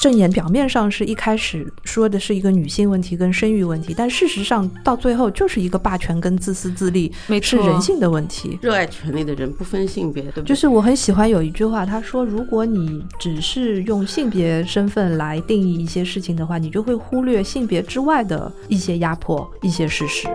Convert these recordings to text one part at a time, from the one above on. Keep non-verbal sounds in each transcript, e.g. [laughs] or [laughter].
证言表面上是一开始说的是一个女性问题跟生育问题，但事实上到最后就是一个霸权跟自私自利，是人性的问题。热爱权力的人不分性别，对不对？就是我很喜欢有一句话，他说：“如果你只是用性别身份来定义一些事情的话，你就会忽略性别之外的一些压迫、一些事实。”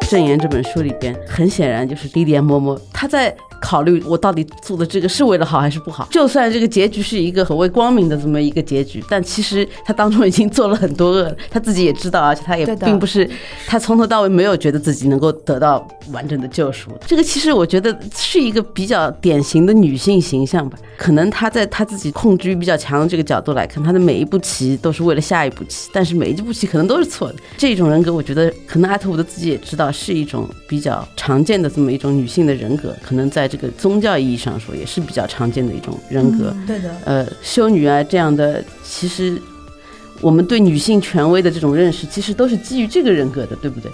《证言》这本书里边，很显然就是莉莲嬷嬷，他在。考虑我到底做的这个是为了好还是不好？就算这个结局是一个所谓光明的这么一个结局，但其实他当中已经做了很多恶，他自己也知道，而且他也并不是他从头到尾没有觉得自己能够得到完整的救赎。这个其实我觉得是一个比较典型的女性形象吧。可能她在她自己控制欲比较强的这个角度来看，她的每一步棋都是为了下一步棋，但是每一步棋可能都是错的。这种人格，我觉得可能阿特伍德自己也知道是一种比较常见的这么一种女性的人格，可能在。这个宗教意义上说，也是比较常见的一种人格。对的，呃，修女啊这样的，其实我们对女性权威的这种认识，其实都是基于这个人格的，对不对？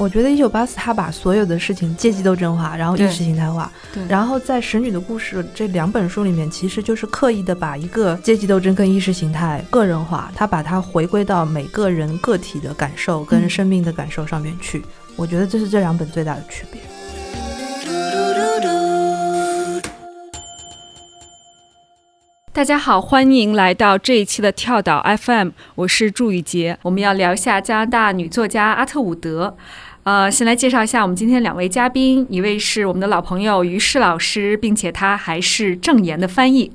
我觉得一九八四他把所有的事情阶级斗争化，然后意识形态化，对然后在《使女的故事》这两本书里面，其实就是刻意的把一个阶级斗争跟意识形态个人化，他把它回归到每个人个体的感受跟生命的感受上面去。我觉得这是这两本最大的区别。大家好，欢迎来到这一期的跳岛 FM，我是祝雨杰，我们要聊一下加拿大女作家阿特伍德。呃，先来介绍一下我们今天两位嘉宾，一位是我们的老朋友于适老师，并且他还是正言的翻译。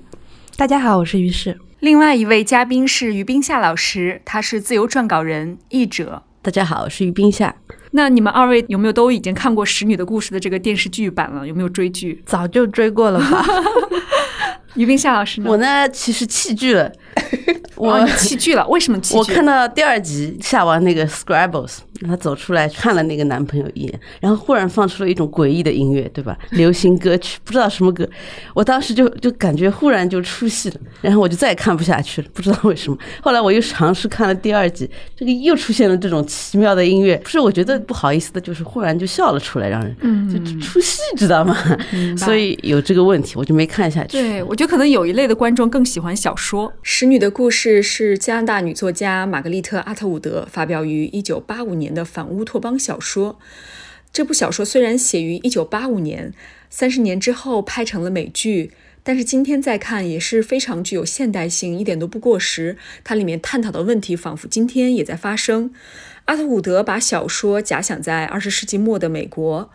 大家好，我是于适。另外一位嘉宾是于冰夏老师，他是自由撰稿人、译者。大家好，我是于冰夏。那你们二位有没有都已经看过《使女的故事》的这个电视剧版了？有没有追剧？早就追过了吧。[laughs] 于冰夏老师呢？我呢，其实弃剧了。我弃剧了，为什么弃剧？我看到第二集下完那个 Scrabbles，他走出来看了那个男朋友一眼，然后忽然放出了一种诡异的音乐，对吧？流行歌曲，不知道什么歌。我当时就就感觉忽然就出戏了，然后我就再也看不下去了，不知道为什么。后来我又尝试看了第二集，这个又出现了这种奇妙的音乐，不是我觉得不好意思的，就是忽然就笑了出来，让人就出戏，知道吗？所以有这个问题，我就没看下去。对，我觉得可能有一类的观众更喜欢小说，《使女的故事》。是是加拿大女作家玛格丽特·阿特伍德发表于1985年年的反乌托邦小说。这部小说虽然写于1985年，三十年之后拍成了美剧，但是今天再看也是非常具有现代性，一点都不过时。它里面探讨的问题仿佛今天也在发生。阿特伍德把小说假想在二十世纪末的美国。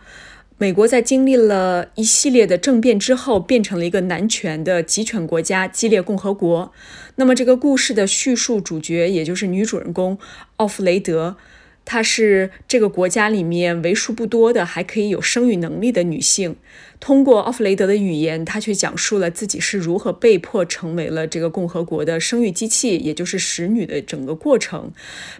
美国在经历了一系列的政变之后，变成了一个男权的集权国家——激烈共和国。那么，这个故事的叙述主角，也就是女主人公奥弗雷德，她是这个国家里面为数不多的还可以有生育能力的女性。通过奥弗雷德的语言，她却讲述了自己是如何被迫成为了这个共和国的生育机器，也就是使女的整个过程，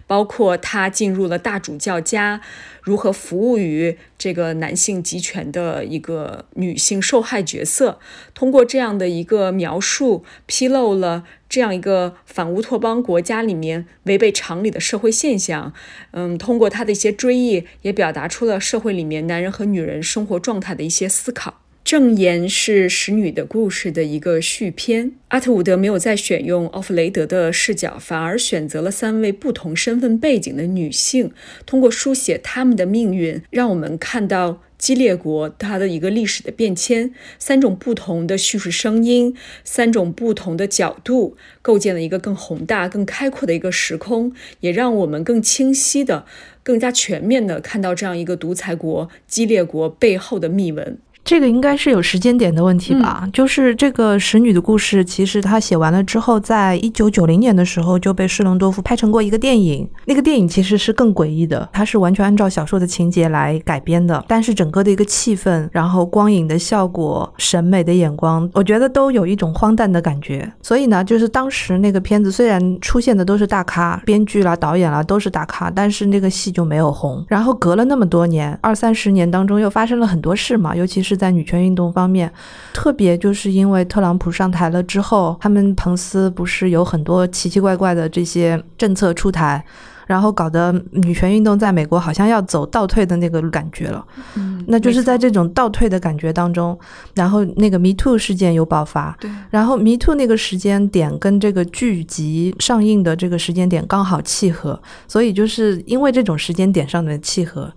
包括她进入了大主教家。如何服务于这个男性集权的一个女性受害角色？通过这样的一个描述，披露了这样一个反乌托邦国家里面违背常理的社会现象。嗯，通过他的一些追忆，也表达出了社会里面男人和女人生活状态的一些思考。正言是使女的故事的一个续篇。阿特伍德没有再选用奥弗雷德的视角，反而选择了三位不同身份背景的女性，通过书写她们的命运，让我们看到激烈国它的一个历史的变迁。三种不同的叙述声音，三种不同的角度，构建了一个更宏大、更开阔的一个时空，也让我们更清晰的、更加全面的看到这样一个独裁国激烈国背后的秘闻。这个应该是有时间点的问题吧？就是这个使女的故事，其实他写完了之后，在一九九零年的时候就被施隆多夫拍成过一个电影。那个电影其实是更诡异的，它是完全按照小说的情节来改编的，但是整个的一个气氛，然后光影的效果、审美的眼光，我觉得都有一种荒诞的感觉。所以呢，就是当时那个片子虽然出现的都是大咖，编剧啦、导演啦都是大咖，但是那个戏就没有红。然后隔了那么多年，二三十年当中又发生了很多事嘛，尤其是。是在女权运动方面，特别就是因为特朗普上台了之后，他们彭斯不是有很多奇奇怪怪的这些政策出台，然后搞得女权运动在美国好像要走倒退的那个感觉了。嗯，那就是在这种倒退的感觉当中，然后那个 Me Too 事件有爆发，对然后 Me Too 那个时间点跟这个剧集上映的这个时间点刚好契合，所以就是因为这种时间点上的契合，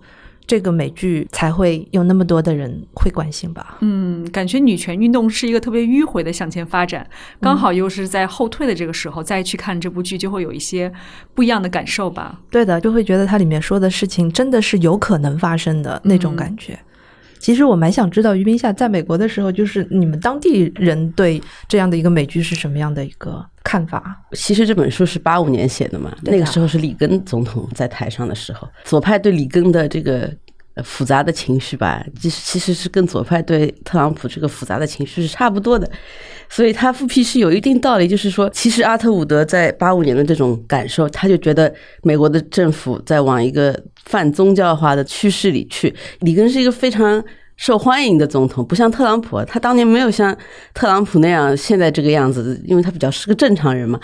这个美剧才会有那么多的人会关心吧。嗯，感觉女权运动是一个特别迂回的向前发展，刚好又是在后退的这个时候再去看这部剧，就会有一些不一样的感受吧。对的，就会觉得它里面说的事情真的是有可能发生的那种感觉。其实我蛮想知道，于冰夏在美国的时候，就是你们当地人对这样的一个美剧是什么样的一个看法？其实这本书是八五年写的嘛，那个时候是里根总统在台上的时候，左派对里根的这个呃复杂的情绪吧，其实其实是跟左派对特朗普这个复杂的情绪是差不多的，所以他复辟是有一定道理，就是说，其实阿特伍德在八五年的这种感受，他就觉得美国的政府在往一个泛宗教化的趋势里去，里根是一个非常。受欢迎的总统不像特朗普，他当年没有像特朗普那样现在这个样子，因为他比较是个正常人嘛。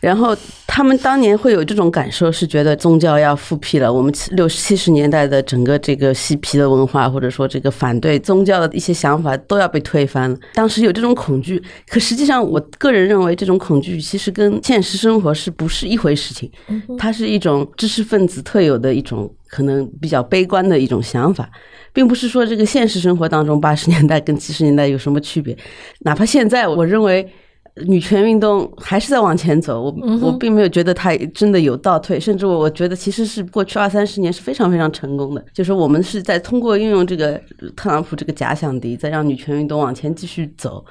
然后他们当年会有这种感受，是觉得宗教要复辟了。我们六七十年代的整个这个嬉皮的文化，或者说这个反对宗教的一些想法，都要被推翻了。当时有这种恐惧，可实际上，我个人认为这种恐惧其实跟现实生活是不是一回事情？它是一种知识分子特有的一种可能比较悲观的一种想法。并不是说这个现实生活当中八十年代跟七十年代有什么区别，哪怕现在，我认为女权运动还是在往前走，我我并没有觉得它真的有倒退，甚至我我觉得其实是过去二三十年是非常非常成功的，就是我们是在通过运用这个特朗普这个假想敌，再让女权运动往前继续走，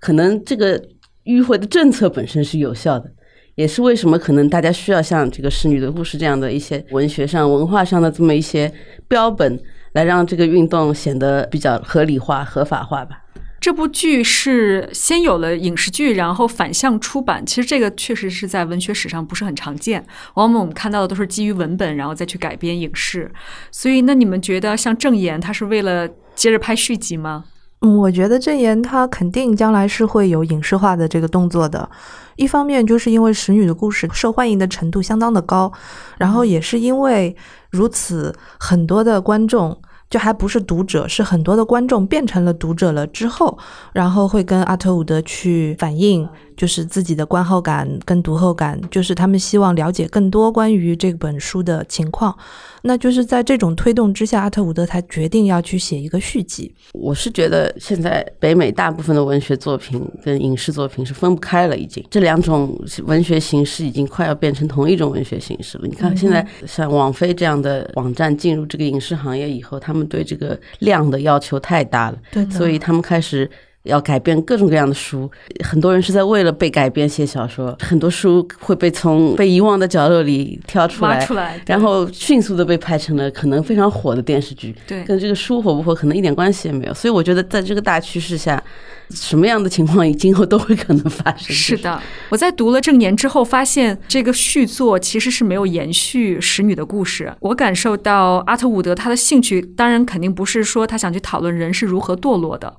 可能这个迂回的政策本身是有效的。也是为什么可能大家需要像这个《侍女的故事》这样的一些文学上、文化上的这么一些标本，来让这个运动显得比较合理化、合法化吧。这部剧是先有了影视剧，然后反向出版。其实这个确实是在文学史上不是很常见，往往我们看到的都是基于文本，然后再去改编影视。所以，那你们觉得像《正言》，它是为了接着拍续集吗？嗯，我觉得正言它肯定将来是会有影视化的这个动作的。一方面就是因为《使女的故事》受欢迎的程度相当的高，然后也是因为如此，很多的观众就还不是读者，是很多的观众变成了读者了之后，然后会跟阿特伍德去反映，就是自己的观后感跟读后感，就是他们希望了解更多关于这本书的情况。那就是在这种推动之下，阿特伍德才决定要去写一个续集。我是觉得现在北美大部分的文学作品跟影视作品是分不开了，已经这两种文学形式已经快要变成同一种文学形式了。你看现在像网飞这样的网站进入这个影视行业以后，他们对这个量的要求太大了，对的所以他们开始。要改编各种各样的书，很多人是在为了被改编写小说，很多书会被从被遗忘的角落里挑出来，出来，然后迅速的被拍成了可能非常火的电视剧。对跟这个书火不火可能一点关系也没有。所以我觉得在这个大趋势下，什么样的情况今后都会可能发生。是的，我在读了正言之后，发现这个续作其实是没有延续使女的故事。我感受到阿特伍德他的兴趣，当然肯定不是说他想去讨论人是如何堕落的。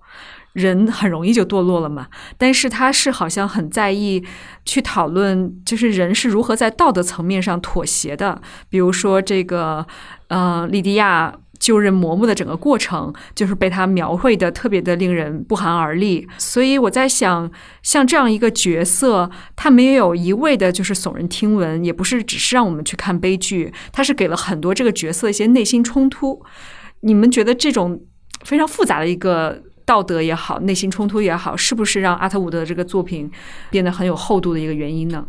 人很容易就堕落了嘛，但是他是好像很在意去讨论，就是人是如何在道德层面上妥协的。比如说这个，呃，莉迪亚就任嬷嬷的整个过程，就是被他描绘的特别的令人不寒而栗。所以我在想，像这样一个角色，他没有一味的就是耸人听闻，也不是只是让我们去看悲剧，他是给了很多这个角色一些内心冲突。你们觉得这种非常复杂的一个？道德也好，内心冲突也好，是不是让阿特伍德这个作品变得很有厚度的一个原因呢？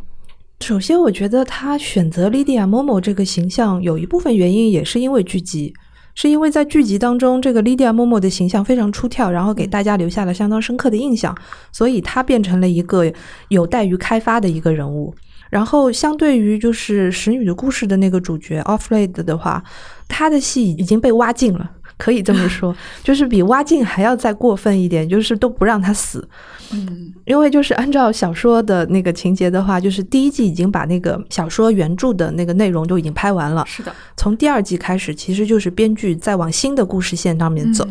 首先，我觉得他选择莉迪亚·莫莫这个形象，有一部分原因也是因为剧集，是因为在剧集当中，这个莉迪亚·莫莫的形象非常出挑，然后给大家留下了相当深刻的印象，所以他变成了一个有待于开发的一个人物。然后，相对于就是《使女的故事》的那个主角 Offred 的话，他的戏已经被挖尽了。可以这么说，[laughs] 就是比挖镜还要再过分一点，就是都不让他死。嗯，因为就是按照小说的那个情节的话，就是第一季已经把那个小说原著的那个内容都已经拍完了。是的，从第二季开始，其实就是编剧在往新的故事线上面走。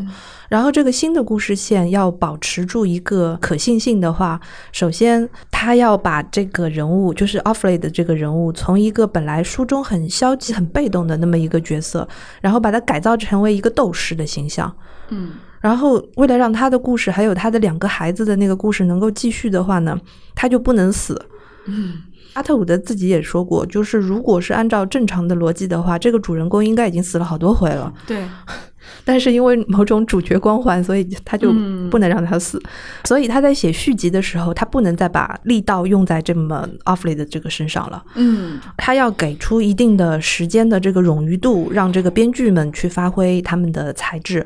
然后这个新的故事线要保持住一个可信性的话，首先他要把这个人物，就是 Offley 的这个人物，从一个本来书中很消极、很被动的那么一个角色，然后把它改造成为一个斗士的形象。嗯，然后为了让他的故事还有他的两个孩子的那个故事能够继续的话呢，他就不能死。嗯，阿特伍德自己也说过，就是如果是按照正常的逻辑的话，这个主人公应该已经死了好多回了。对，但是因为某种主角光环，所以他就嗯不能让他死。所以他在写续集的时候，他不能再把力道用在这么 Offley 的这个身上了。嗯他要给出一定的时间的这个冗余度，让这个编剧们去发挥他们的才智，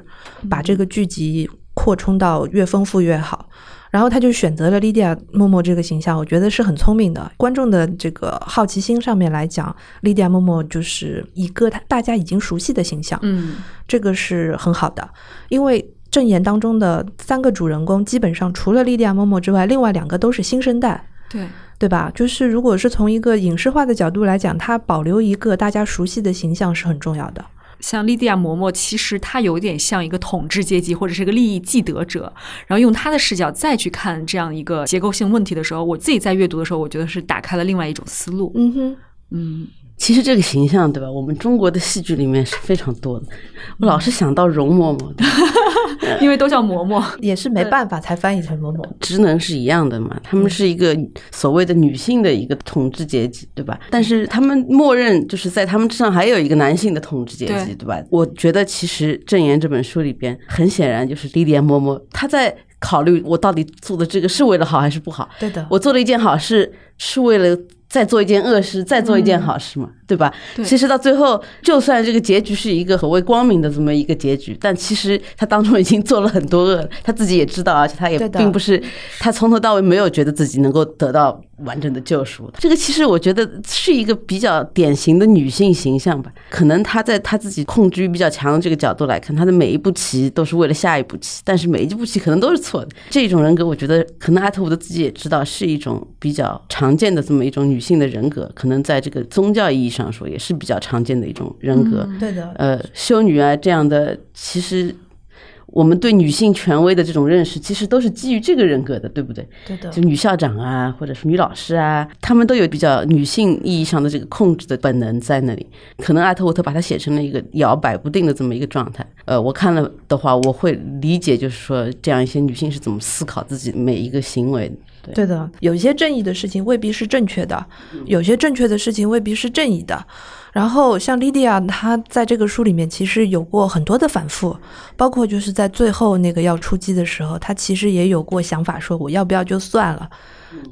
把这个剧集扩充到越丰富越好。然后他就选择了莉迪亚·默默这个形象，我觉得是很聪明的。观众的这个好奇心上面来讲，莉迪亚·默默就是一个他大家已经熟悉的形象，嗯这个是很好的。因为正言当中的三个主人公，基本上除了莉迪亚·默默之外，另外两个都是新生代。对，对吧？就是如果是从一个影视化的角度来讲，它保留一个大家熟悉的形象是很重要的。像莉迪亚·嬷嬷，其实她有点像一个统治阶级或者是一个利益既得者，然后用她的视角再去看这样一个结构性问题的时候，我自己在阅读的时候，我觉得是打开了另外一种思路。嗯哼，嗯，其实这个形象，对吧？我们中国的戏剧里面是非常多的。我老是想到容嬷嬷，[laughs] 因为都叫嬷嬷，[laughs] 也是没办法才翻译成嬷嬷。职能是一样的嘛，他们是一个所谓的女性的一个统治阶级，对吧？但是他们默认就是在他们之上还有一个男性的统治阶级，对对吧？我觉得其实《正言》这本书里边，很显然就是莉莉安嬷嬷她在考虑我到底做的这个是为了好还是不好。对的，我做了一件好事，是为了再做一件恶事，再做一件好事嘛，对吧？对其实到最后，就算这个结局是一个所谓光明的这么一个结局，但其实他当中已经做了很多恶了，他自己也知道，而且他也并不是他从头到尾没有觉得自己能够得到完整的救赎。这个其实我觉得是一个比较典型的女性形象吧。可能她在她自己控制欲比较强的这个角度来看，她的每一步棋都是为了下一步棋，但是每一步棋可能都是错的。这种人格，我觉得可能艾特伍德自己也知道，是一种比较常见的这么一种女性的人格，可能在这个宗教意义上说，也是比较常见的一种人格。对的，呃，修女啊这样的，其实我们对女性权威的这种认识，其实都是基于这个人格的，对不对？对的就女校长啊，或者是女老师啊，她们都有比较女性意义上的这个控制的本能在那里。可能艾特沃特把它写成了一个摇摆不定的这么一个状态。呃，我看了的话，我会理解，就是说这样一些女性是怎么思考自己每一个行为的。对，对的，有一些正义的事情未必是正确的，有些正确的事情未必是正义的。然后像莉迪亚，她在这个书里面其实有过很多的反复，包括就是在最后那个要出击的时候，她其实也有过想法，说我要不要就算了。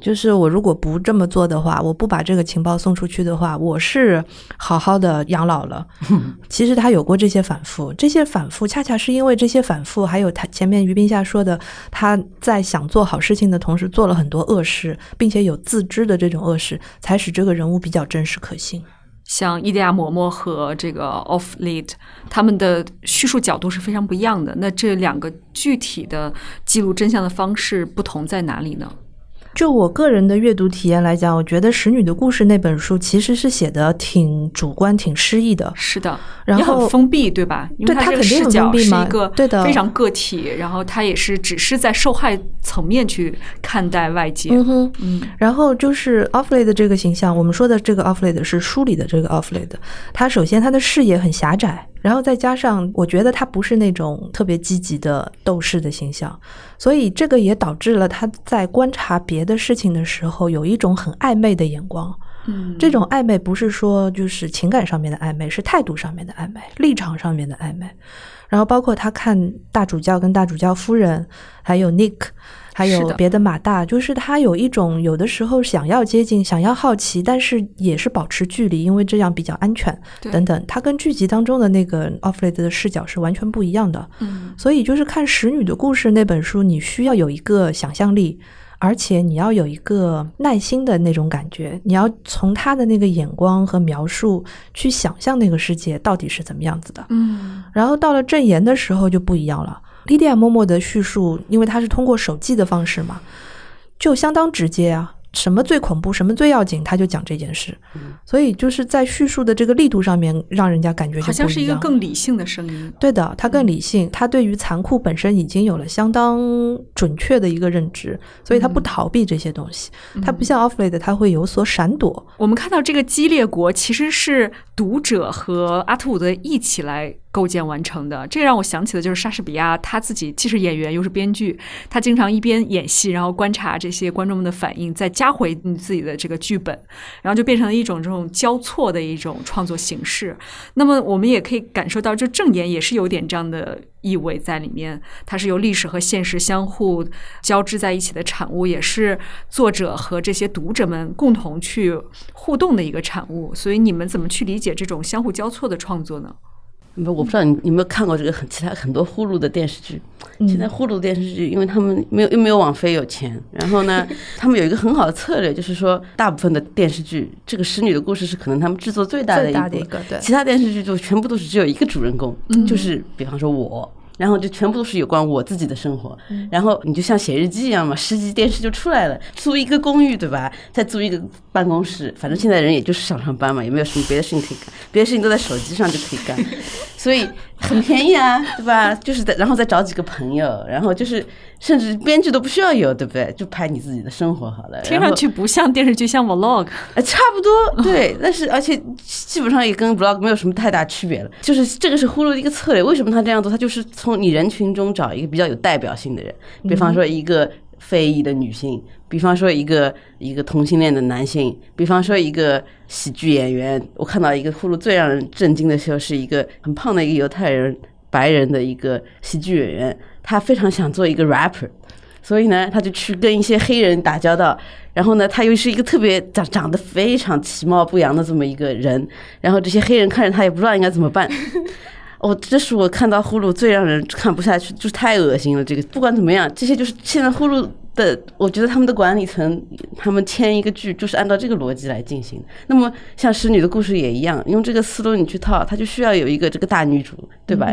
就是我如果不这么做的话，我不把这个情报送出去的话，我是好好的养老了。[laughs] 其实他有过这些反复，这些反复恰恰是因为这些反复，还有他前面于冰夏说的，他在想做好事情的同时做了很多恶事，并且有自知的这种恶事，才使这个人物比较真实可信。像伊迪亚·嬷嬷和这个 Off Lead，他们的叙述角度是非常不一样的。那这两个具体的记录真相的方式不同在哪里呢？就我个人的阅读体验来讲，我觉得《使女的故事》那本书其实是写的挺主观、挺诗意的。是的，然也很后封闭，对吧？因为对它肯定封闭嘛是一个对的非常个体，然后它也是只是在受害层面去看待外界。嗯哼，嗯然后就是 Offley 的这个形象，我们说的这个 Offley 的是书里的这个 Offley 的他首先他的视野很狭窄，然后再加上我觉得他不是那种特别积极的斗士的形象，所以这个也导致了他在观察别的事情的时候有一种很暧昧的眼光。嗯，这种暧昧不是说就是情感上面的暧昧，是态度上面的暧昧，立场上面的暧昧。然后包括他看大主教跟大主教夫人，还有 Nick，还有别的马大，就是他有一种有的时候想要接近，想要好奇，但是也是保持距离，因为这样比较安全等等。他跟剧集当中的那个 Offley 的视角是完全不一样的。嗯所以就是看《使女的故事》那本书，你需要有一个想象力，而且你要有一个耐心的那种感觉，你要从他的那个眼光和描述去想象那个世界到底是怎么样子的。嗯然后到了正言的时候就不一样了。莉迪亚·默默的叙述，因为她是通过手记的方式嘛，就相当直接啊。什么最恐怖，什么最要紧，他就讲这件事。嗯所以就是在叙述的这个力度上面，让人家感觉就好像是一个更理性的声音。对的，他更理性，他对于残酷本身已经有了相当准确的一个认知，所以他不逃避这些东西，他不像 Offlade，他会有所闪躲。我们看到这个激烈国其实是读者和阿特伍德一起来构建完成的，这让我想起的就是莎士比亚他自己既是演员又是编剧，他经常一边演戏，然后观察这些观众们的反应，再加回你自己的这个剧本，然后就变成了一种这种交错的一种创作形式。那么我们也可以感受到，就正言也是有点这样的意味在里面，它是由历史和现实相互交织在一起的产物，也是作者和这些读者们共同去互动的一个产物。所以你们怎么去理解这种相互交错的创作呢？不，我不知道你你有没有看过这个很其他很多呼噜的电视剧。现在呼噜电视剧，因为他们没有又没有网飞有钱，然后呢，[laughs] 他们有一个很好的策略，就是说大部分的电视剧，这个使女的故事是可能他们制作最大的一部大的一个对其他电视剧就全部都是只有一个主人公，就是比方说我。然后就全部都是有关我自己的生活，然后你就像写日记一样嘛，十集电视就出来了。租一个公寓对吧？再租一个办公室，反正现在人也就是想上班嘛，也没有什么别的事情可以干，别的事情都在手机上就可以干，所以很便宜啊，对吧？[laughs] 就是在然后再找几个朋友，然后就是甚至编剧都不需要有，对不对？就拍你自己的生活好了。听上去不像电视剧，像 vlog。呃，差不多 [laughs] 对，但是而且基本上也跟 vlog 没有什么太大区别了。就是这个是呼噜的一个策略，为什么他这样做？他就是从你人群中找一个比较有代表性的人，比方说一个非裔的女性，比方说一个一个同性恋的男性，比方说一个喜剧演员。我看到一个呼噜最让人震惊的时候，是一个很胖的一个犹太人白人的一个喜剧演员，他非常想做一个 rapper。所以呢，他就去跟一些黑人打交道，然后呢，他又是一个特别长长得非常其貌不扬的这么一个人，然后这些黑人看着他也不知道应该怎么办。哦，这是我看到呼噜最让人看不下去，就是太恶心了。这个不管怎么样，这些就是现在呼噜的，我觉得他们的管理层，他们签一个剧就是按照这个逻辑来进行。那么像《使女的故事》也一样，用这个思路你去套，它就需要有一个这个大女主，对吧？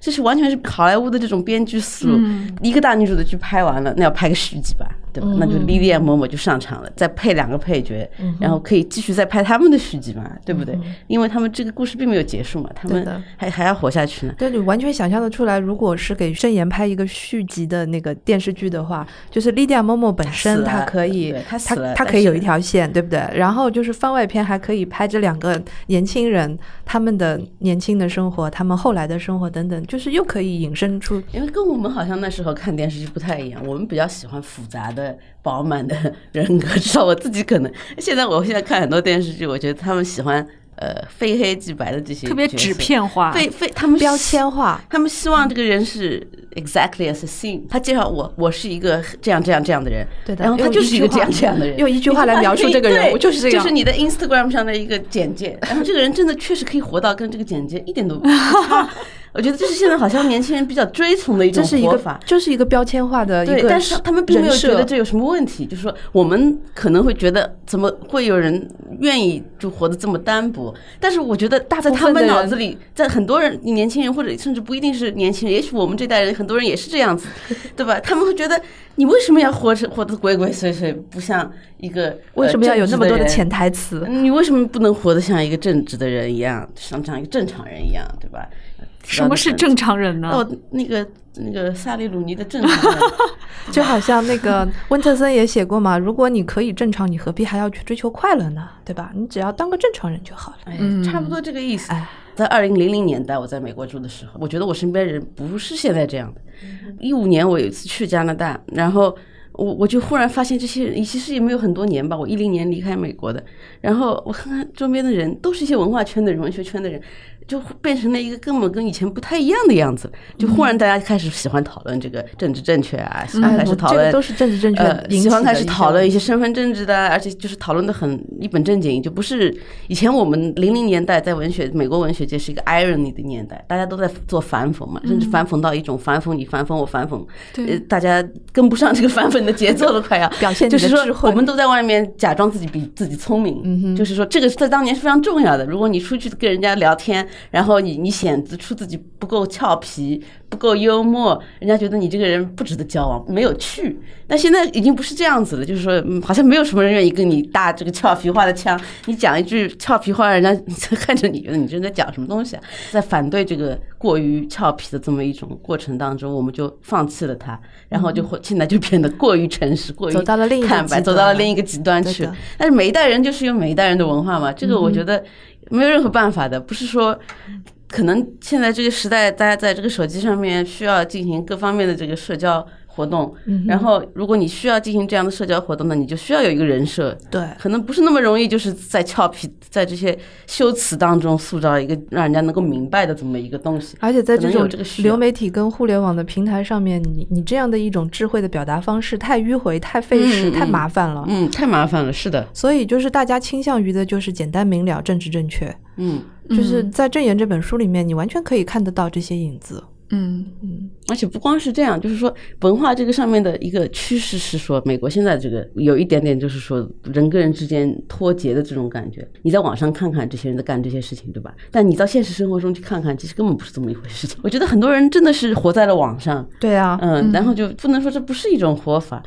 这是完全是好莱坞的这种编剧思路。一个大女主的剧拍完了，那要拍个续集吧，对吧？那就莉莉安·嬷嬷就上场了，再配两个配角，然后可以继续再拍他们的续集嘛，对不对？因为他们这个故事并没有结束嘛，他们还还要活下去呢。对，你完全想象得出来，如果是给郑言拍一个续集的那个电视剧的话，就是莉迪亚·莫莫本死身了她可以对，她死她了但她可以有一条线，对不对？然后就是番外篇还可以拍这两个年轻人他们的年轻的生活，他们后来的生活等等，就是又可以引申出因为跟我们好像那时候看电视剧不太一样，我们比较喜欢复杂的、饱满的人格。至少我自己可能，现在我现在看很多电视剧，我觉得他们喜欢呃非黑即白的这些特别纸，片化，非非他们标签化。他们希望这个人是 exactly as seen。他介绍我，我是一个这样这样这样的人，对的然后他就是一个这样这样的人，用一句话来描述这个人就是这样就是你的 Instagram 上的一个简介。然后这个人真的确实可以活到跟这个简介一点都不差。[laughs] 我觉得这是现在好像年轻人比较追从的一种这是一个活法，。就是一个标签化的一对，个但是他们并没有觉得这有什么问题，就是说我们可能会觉得怎么会有人愿意就活得这么单薄？但是我觉得大在他们脑子里，在很多人年轻人或者甚至不一定是年轻人，也许我们这代人很多人也是这样子，[laughs] 对吧？他们会觉得你为什么要活成活得鬼鬼祟祟，不像一个为什么要有那么多的潜台？台词？你为什么不能活得像一个正直的人一样，像这样一个正常人一样，对吧？什么是正常人呢？哦，那个那个萨利鲁尼的正常人。[laughs] 就好像那个温特森也写过嘛，如果你可以正常，你何必还要去追求快乐呢？对吧？你只要当个正常人就好了。哎嗯，差不多这个意思哎。在二零零零年代，我在美国住的时候，我觉得我身边人不是现在这样的。一五年我有一次去加拿大，然后我我就忽然发现这些人，其实也没有很多年吧，我一零年离开美国的，然后我看看周边的人，都是一些文化圈的人、文学圈的人，就变成了一个根本跟以前不太一样的样子。就忽然大家开始喜欢讨论这个政治正确啊，喜欢开始讨论都是政治正确喜欢开始讨论一些身份政治的，而且就是讨论的很一本正经，就不是以前我们零零年代在文学美国文学界是一个 irony 的年代，大家都在做反讽嘛，甚至反讽到一种反讽你反讽我反讽，对。呃，大家跟不上这个反讽的节奏了，快要。[laughs] 表现就是说我们都在外面假装自己比自己聪明，就是说这个在当年是非常重要的。如果你出去跟人家聊天，然后你你显得出自己不够俏皮、不够幽默，人家觉得你这个人不值得交往，没有趣。那现在已经不是这样子了，就是说，嗯好像没有什么人愿意跟你搭这个俏皮话的腔。你讲一句俏皮话，人家看着你觉得你这在讲什么东西啊？在反对这个过于俏皮的这么一种过程当中，我们就放弃了它，然后就会现在就变得过于诚实，过于走到了另一个坦白，走到了另一个极端去。但是每一代人就是有每一代人的文化嘛，这个我觉得没有任何办法的，不是说。可能现在这个时代，大家在这个手机上面需要进行各方面的这个社交活动，然后如果你需要进行这样的社交活动呢，你就需要有一个人设，对，可能不是那么容易，就是在俏皮，在这些修辞当中塑造一个让人家能够明白的这么一个东西。而且在这种这个流媒体跟互联网的平台上面，你你这样的一种智慧的表达方式太迂回、太费时、嗯嗯太麻烦了。嗯，太麻烦了，是的，所以就是大家倾向于的就是简单明了、政治正确。嗯，就是在《正言》这本书里面，你完全可以看得到这些影子。嗯而且不光是这样，就是说文化这个上面的一个趋势是说，美国现在这个有一点点就是说人跟人之间脱节的这种感觉。你在网上看看这些人在干这些事情，对吧？但你到现实生活中去看看，其实根本不是这么一回事情。我觉得很多人真的是活在了网上，对啊，嗯，然后就不能说这不是一种活法。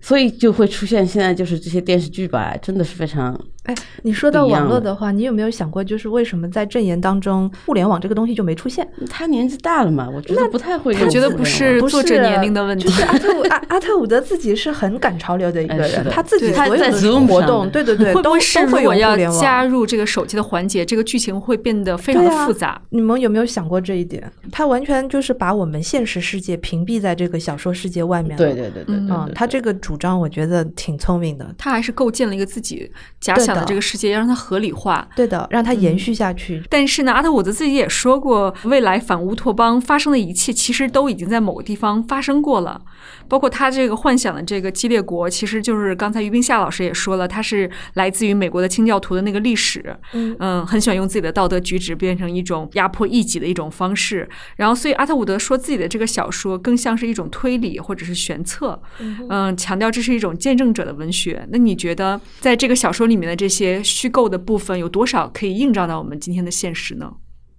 所以就会出现现在就是这些电视剧吧，真的是非常哎，你说到网络的话，你有没有想过，就是为什么在正言当中，互联网这个东西就没出现？他年纪大了嘛，我觉得不太会用我觉得不是作者年龄的问题就是阿特伍阿阿特伍德自己是很赶潮流的一个人，哎他自己所有活动，对对对，都会不会是会有如果要互联网。加入这个手机的环节，这个剧情会变得非常复杂？你们有没有想过这一点？他完全就是把我们现实世界屏蔽在这个小说世界外面了。对对对对对对嗯，他这个主张我觉得挺聪明的。他还是构建了一个自己假想的这个世界，要让它合理化。对的，让它延续下去。但是呢，阿特伍德自己也说过，未来反乌托邦发生的一切，其实都已经在某个地方发生过了。包括他这个幻想的这个激烈国，其实就是刚才于冰夏老师也说了，他是来自于美国的清教徒的那个历史。嗯很喜欢用自己的道德举止变成一种压迫异己的一种方式。然后，所以阿特伍德说自己的这个小说更像是一种推理或者是玄策，嗯，强调这是一种见证者的文学。那你觉得在这个小说里面的这些虚构的部分有多少可以映照到我们今天的现实呢？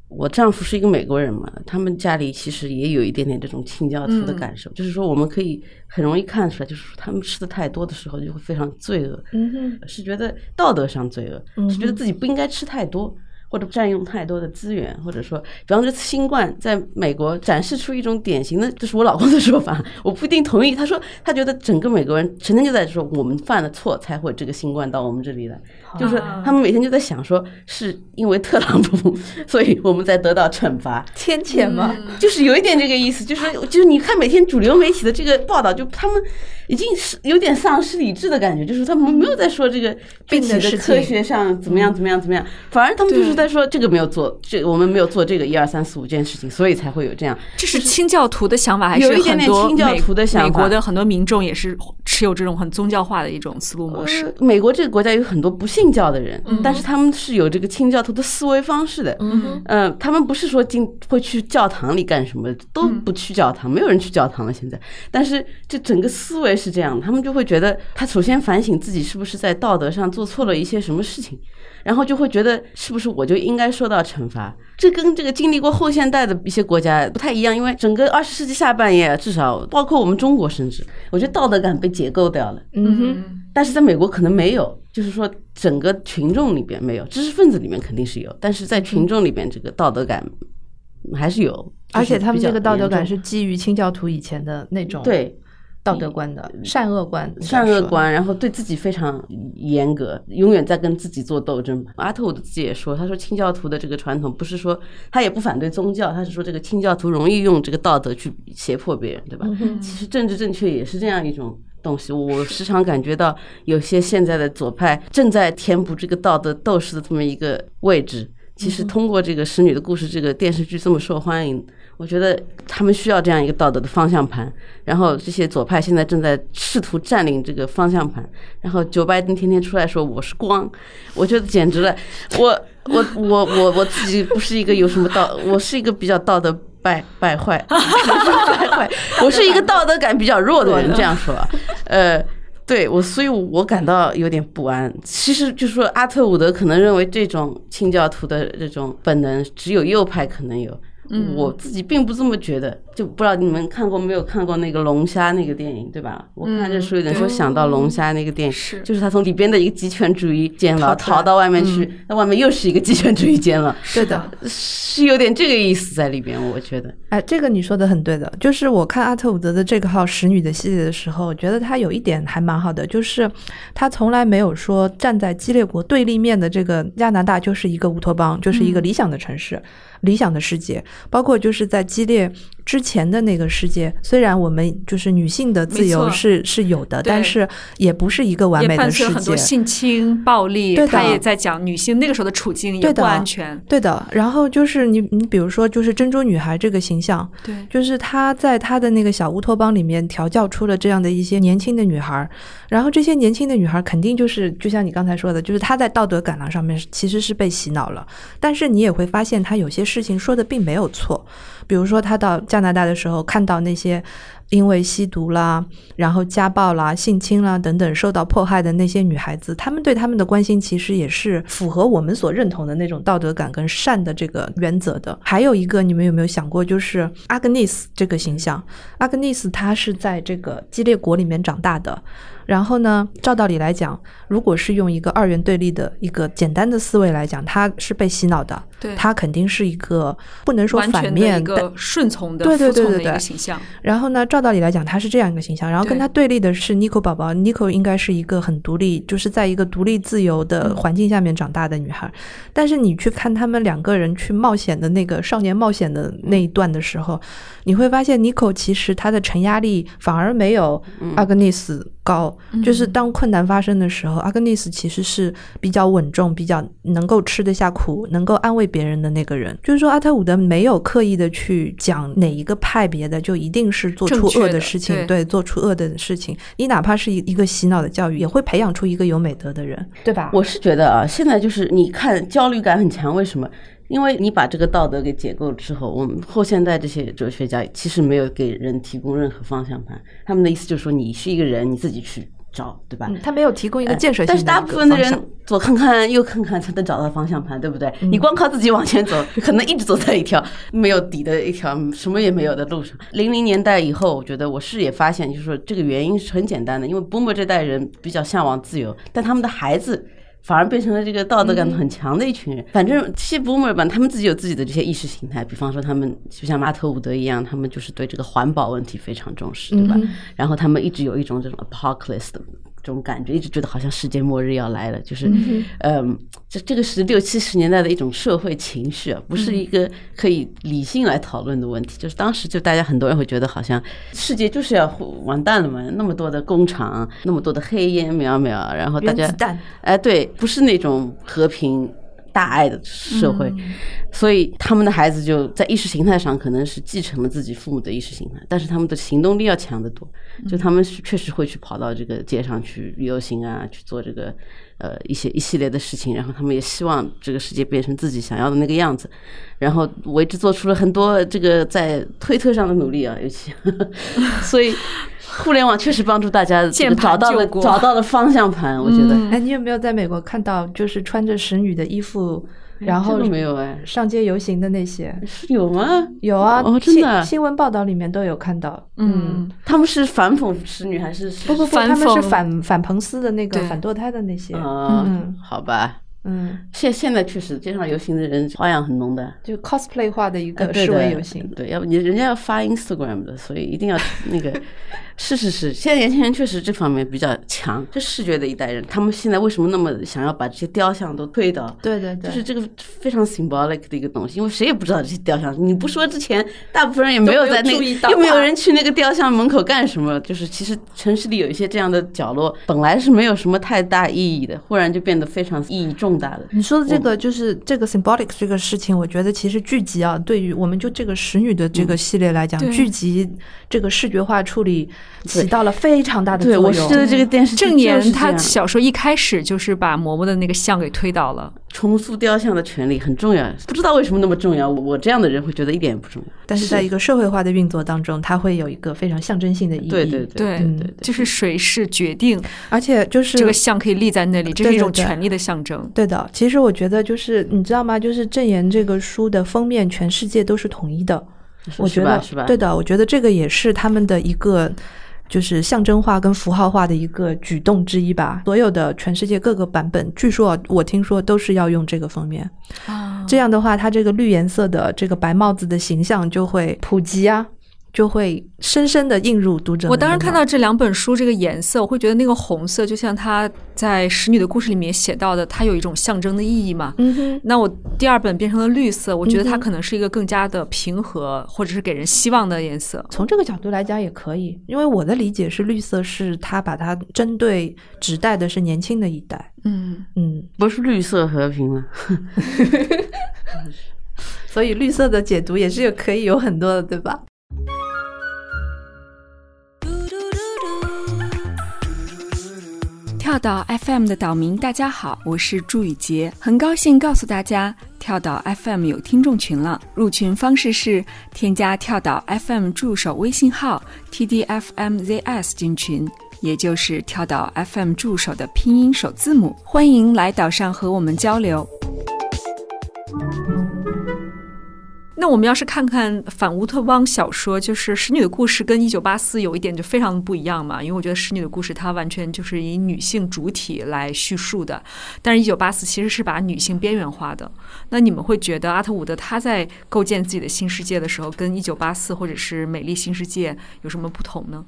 我丈夫是一个美国人嘛，他们家里其实也有一点点这种清教徒的感受，就是说我们可以很容易看出来，就是说他们吃的太多的时候就会非常罪恶，嗯，是觉得道德上罪恶，嗯是觉得自己不应该吃太多。或者占用太多的资源，或者说，比方说新冠在美国展示出一种典型的，这是我老公的说法，[laughs] 我不一定同意。他说他觉得整个美国人成天就在说我们犯了错才会这个新冠到我们这里来，就是他们每天就在想说是因为特朗普，[laughs] 所以我们才得到惩罚，[laughs] 天谴嘛，就是有一点这个意思，就是就是你看每天主流媒体的这个报道，就他们已经是有点丧失理智的感觉，就是他们没有在说这个具体的科学上怎么样怎么样怎么样，反而他们就是在说这个没有做，这我们没有做这个一二三四五件事情，所以才会有这样。这是清教徒的想法，还是有一点点很多清教徒的想法美国的很多民众也是持有这种很宗教化的一种思路模式。呃美国这个国家有很多不信教的人，但是他们是有这个清教徒的思维方式的。嗯呃，他们不是说进会去教堂里干什么，都不去教堂，没有人去教堂了现在。但是这整个思维是这样，他们就会觉得他首先反省自己是不是在道德上做错了一些什么事情，然后就会觉得是不是我就应该受到惩罚。这跟这个经历过后现代的一些国家不太一样，因为整个二十世纪下半叶，至少包括我们中国，甚至我觉得道德感被解构掉了。嗯哼，但是在美国可能没有，就是说整个群众里边没有，知识分子里面肯定是有，但是在群众里边这个道德感还是有，而且他们这个道德感是是基于清教徒以前的那种对道德观的善恶观，善恶观，然后对自己非常严格，永远在跟自己做斗争。阿特伍德自己也说，他说清教徒的这个传统不是说他也不反对宗教，他是说这个清教徒容易用这个道德去胁迫别人，对吧？其实政治正确也是这样一种。东西，我时常感觉到有些现在的左派正在填补这个道德斗士的这么一个位置。其实通过这个《使女的故事》这个电视剧这么受欢迎，我觉得他们需要这样一个道德的方向盘。然后这些左派现在正在试图占领这个方向盘。然后九拜登天天出来说我是光，我觉得简直了。我我我我我自己不是一个有什么道，我是一个比较道德败败坏，[laughs] 败坏，我是一个道德感比较弱的人，这样说啊，呃。对我，所以我感到有点不安。其实就说阿特伍德可能认为这种清教徒的这种本能只有右派可能有，我自己并不这么觉得。就不知道你们看过没有看过那个龙虾那个电影，对吧？我看这书有点说想到龙虾那个电影，是。就是他从里边的一个极权主义监牢逃到外面去，那外面又是一个极权主义监牢，[laughs] 对的，是有点这个意思在里边，我觉得。哎，这个你说的很对的，就是我看阿特伍德的这个号《使女》的系列的时候，我觉得他有一点还蛮好的，就是他从来没有说站在激烈国对立面的这个加拿大就是一个乌托邦，就是一个理想的城市、理想的世界，包括就是在激烈之前的那个世界，虽然我们就是女性的自由是是有的，但是也不是一个完美的世伴随了很多界。性侵、暴力对，的。他也在讲女性那个时候的处境也不安全。对的，然后就是你你比如说就是珍珠女孩这个形象，对，就是她在她的那个小乌托邦里面调教出了这样的一些年轻的女孩，然后这些年轻的女孩肯定就是就像你刚才说的，就是她在道德感上上面其实是被洗脑了，但是你也会发现她有些事情说的并没有错，比如说他到加拿大的时候看到那些。因为吸毒啦，然后家暴啦、性侵啦等等受到迫害的那些女孩子，她们对她们的关心其实也是符合我们所认同的那种道德感跟善的这个原则的。还有一个，你们有没有想过，就是阿格尼斯这个形象？阿格尼斯她是在这个激烈国里面长大的。然后呢，照道理来讲，如果是用一个二元对立的一个简单的思维来讲，她是被洗脑的，对她肯定是一个不能说反面，一个顺从的、对对对对对形象。然后呢，照道理来讲，他是这样一个形象。然后跟对他对立的是 Nico 宝宝，Nico 应该是一个很独立，就是在一个独立自由的环境下面长大的女孩。但是你去看他们两个人去冒险的那个少年冒险的那一段的时候，你会发现 Nico 其实他的承压力反而没有阿格尼斯高。就是当困难发生的时候，阿格尼斯其实是比较稳重、比较能够吃得下苦、能够安慰别人的那个人。就是说，阿特伍德没有刻意的去讲哪一个派别的就一定是做出恶的事情，对对，做出恶的事情。你哪怕是一一个洗脑的教育，也会培养出一个有美德的人，对吧？我是觉得啊，现在就是你看焦虑感很强，为什么？因为你把这个道德给解构之后，我们后现代这些哲学家其实没有给人提供任何方向盘，他们的意思就是说你是一个人，你自己去找，对吧？嗯，他没有提供一个哎建设性的但是大部分的人左看看右看看才能找到方向盘，对不对？你光靠自己往前走，可能一直走在一条没有底的一条什么也没有的路上。零零年代以后，我觉得我是也发现，就是说这个原因是很简单的，因为 boomer 这代人比较向往自由，但他们的孩子。反而变成了这个道德感很强的一群人。反正这些 boomer 吧，他们自己有自己的这些意识形态，比方说他们就像马特伍德一样，他们就是对这个环保问题非常重视，对吧？嗯然后他们一直有一种这种 apocalypse 的这种感觉，一直觉得好像世界末日要来了，就是，嗯，这这个是六七十年代的一种社会情绪啊，不是一个可以理性来讨论的问题。就是当时就大家很多人会觉得好像世界就是要完蛋了嘛，那么多的工厂，那么多的黑烟渺渺，然后大家哎，对，不是那种和平大爱的社会，所以他们的孩子就在意识形态上可能是继承了自己父母的意识形态，但是他们的行动力要强得多。就他们是确实会去跑到这个街上去游行啊，去做这个呃一些一系列的事情，然后他们也希望这个世界变成自己想要的那个样子，然后为之做出了很多这个在推特上的努力啊，尤其，[laughs] 所以互联网确实帮助大家找到了国找到了方向盘，我觉得。哎，你有没有在美国看到就是穿着使女的衣服，然后没有哎，上街游行的那些？是有吗？有啊，哦真的啊新新闻报道里面都有看到。嗯，他们是反讽使女还是不不不，反他们是反反彭斯的那个反堕胎的那些。啊、嗯好吧。嗯，现现在确实街上游行的人花样很浓的，就 cosplay 化的一个示威游行。对，要不你人家要发 Instagram 的，所以一定要那个，是是是，现在年轻人确实这方面比较强，这视觉的一代人，他们现在为什么那么想要把这些雕像都推倒？对对对，就是这个非常 symbolic 的一个东西，因为谁也不知道这些雕像。你不说之前，大部分人也没有在那注意到又没有人去那个雕像门口干什么。就是其实城市里有一些这样的角落，本来是没有什么太大意义的，忽然就变得非常意义重大了。你说的这个就是这个 symbolic 这个事情，我觉得其实剧集啊，对于我们就这个使女的这个系列来讲，对剧集这个视觉化处理起到了非常大的，作用。对我记得这个电视剧郑言就是这样他小说一开始就是把嬷嬷的那个像给推倒了。重塑雕像的权利很重要，不知道为什么那么重要。我我这样的人会觉得一点也不重要。但是在一个社会化的运作当中，它会有一个非常象征性的意义。对对对嗯对对，就是谁是决定而且就是这个像可以立在那里，这是一种权力的象征。对的，其实我觉得就是你知道吗？就是《正言》这个书的封面，全世界都是统一的。我觉得是吧？对的，我觉得这个也是他们的一个就是象征化跟符号化的一个举动之一吧。所有的全世界各个版本，据说我听说都是要用这个封面。啊，这样的话，它这个绿颜色的这个白帽子的形象就会普及啊，就会深深的映入读者。我当时看到，这两本书这个颜色，我会觉得那个红色就像他在《使女的故事》里面写到的，它有一种象征的意义嘛。嗯哼，那我第二本变成了绿色，我觉得它可能是一个更加的平和，或者是给人希望的颜色。从这个角度来讲也可以，因为我的理解是绿色是它把它针对指代的是年轻的一代。嗯，嗯，不是绿色和平吗？[laughs] 所以绿色的解读也是有可以有很多的，对吧？跳岛 FM 的岛民，大家好，我是朱雨杰，很高兴告诉大家，跳岛 FM 有听众群了。入群方式是添加跳岛 FM 助手微信号 tdfmzs 进群，也就是跳岛 FM 助手的拼音首字母。欢迎来岛上和我们交流。那我们要是看看反乌托邦小说，就是《使女的故事》跟《一九八四》有一点就非常不一样嘛，因为我觉得《使女的故事》它完全就是以女性主体来叙述的，但是《一九八四》其实是把女性边缘化的。那你们会觉得阿特伍德他在构建自己的新世界的时候，跟《一九八四》或者是《美丽新世界》有什么不同呢？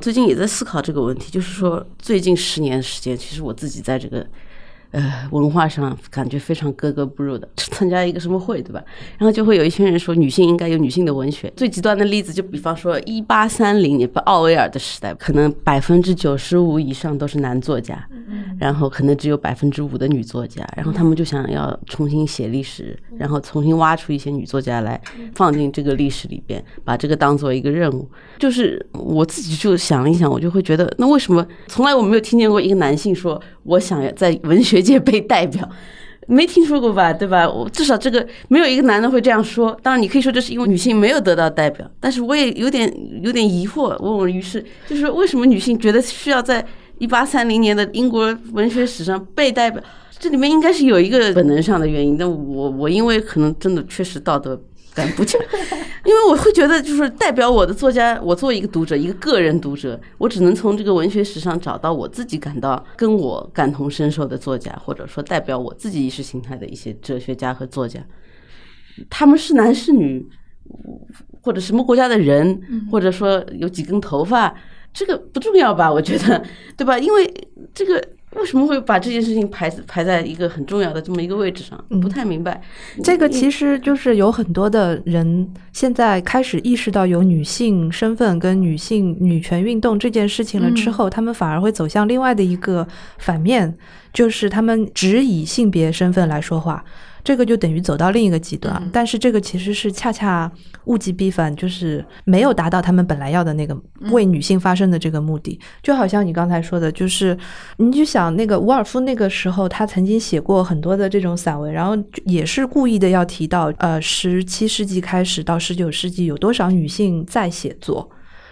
最近也在思考这个问题，就是说最近十年时间，其实我自己在这个。呃，文化上感觉非常格格不入的，[laughs] 参加一个什么会，对吧？然后就会有一群人说，女性应该有女性的文学。最极端的例子，就比方说一八三零年，不奥威尔的时代，可能百分之九十五以上都是男作家，然后可能只有百分之五的女作家，然后他们就想要重新写历史，然后重新挖出一些女作家来放进这个历史里边，把这个当做一个任务。就是我自己就想了一想，我就会觉得，那为什么从来我没有听见过一个男性说我想要在文学界被代表？[laughs] 没听说过吧，对吧？我至少这个没有一个男的会这样说。当然，你可以说这是因为女性没有得到代表，但是我也有点有点疑惑。问我于是就是说，为什么女性觉得需要在一八三零年的英国文学史上被代表？这里面应该是有一个本能上的原因。但我我因为可能真的确实道德感不强，因为我会觉得就是代表我的作家，我作为一个读者，一个个人读者，我只能从这个文学史上找到我自己感到跟我感同身受的作家，或者说代表我自己意识形态的一些哲学家和作家。他们是男是女，或者什么国家的人，或者说有几根头发，这个不重要吧？我觉得，对吧？因为这个为什么会把这件事情排排在一个很重要的这么一个位置上？不太明白。这个其实就是有很多的人现在开始意识到有女性身份跟女性女权运动这件事情了之后，他们反而会走向另外的一个反面，就是他们只以性别身份来说话。这个就等于走到另一个极端，但是这个其实是恰恰物极必反，就是没有达到他们本来要的那个为女性发声的这个目的。就好像你刚才说的，就是你就想那个伍尔夫那个时候，他曾经写过很多的这种散文，然后也是故意的要提到，呃，十七世纪开始到十九世纪有多少女性在写作。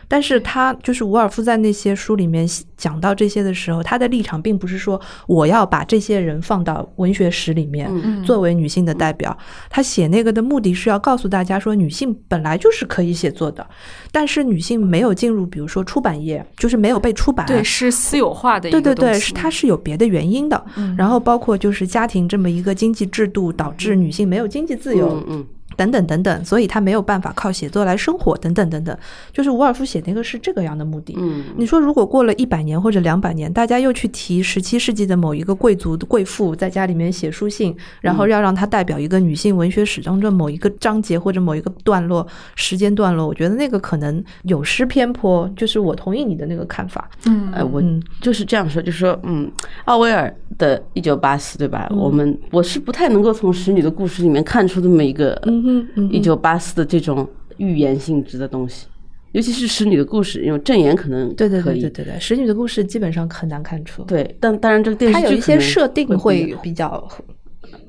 但是他就是伍尔夫在那些书里面讲到这些的时候，他的立场并不是说我要把这些人放到文学史里面作为女性的代表。他写那个的目的是要告诉大家说，女性本来就是可以写作的，但是女性没有进入，比如说出版业，就是没有被出版，对，是私有化的一对对对，是它是有别的原因的。然后包括就是家庭这么一个经济制度，导致女性没有经济自由。嗯嗯。等等等等，所以他没有办法靠写作来生活，等等等等，就是伍尔夫写那个是这个样的目的。嗯，你说如果过了一百年或者两百年，大家又去提十七世纪的某一个贵族的贵妇在家里面写书信，然后要让她代表一个女性文学史当中某一个章节或者某一个段落时间段落，我觉得那个可能有失偏颇，就是我同意你的那个看法。嗯。呃，我就是这样说，就是说，嗯，奥威尔的《一九八四》，对吧？我们我是不太能够从《使女的故事》里面看出这么一个嗯哼嗯哼一九八四的这种预言性质的东西。尤其是使女的故事，因为正言可能对对对对对对，使女的故事基本上很难看出，对，但当然这个电视剧它有一些设定会比较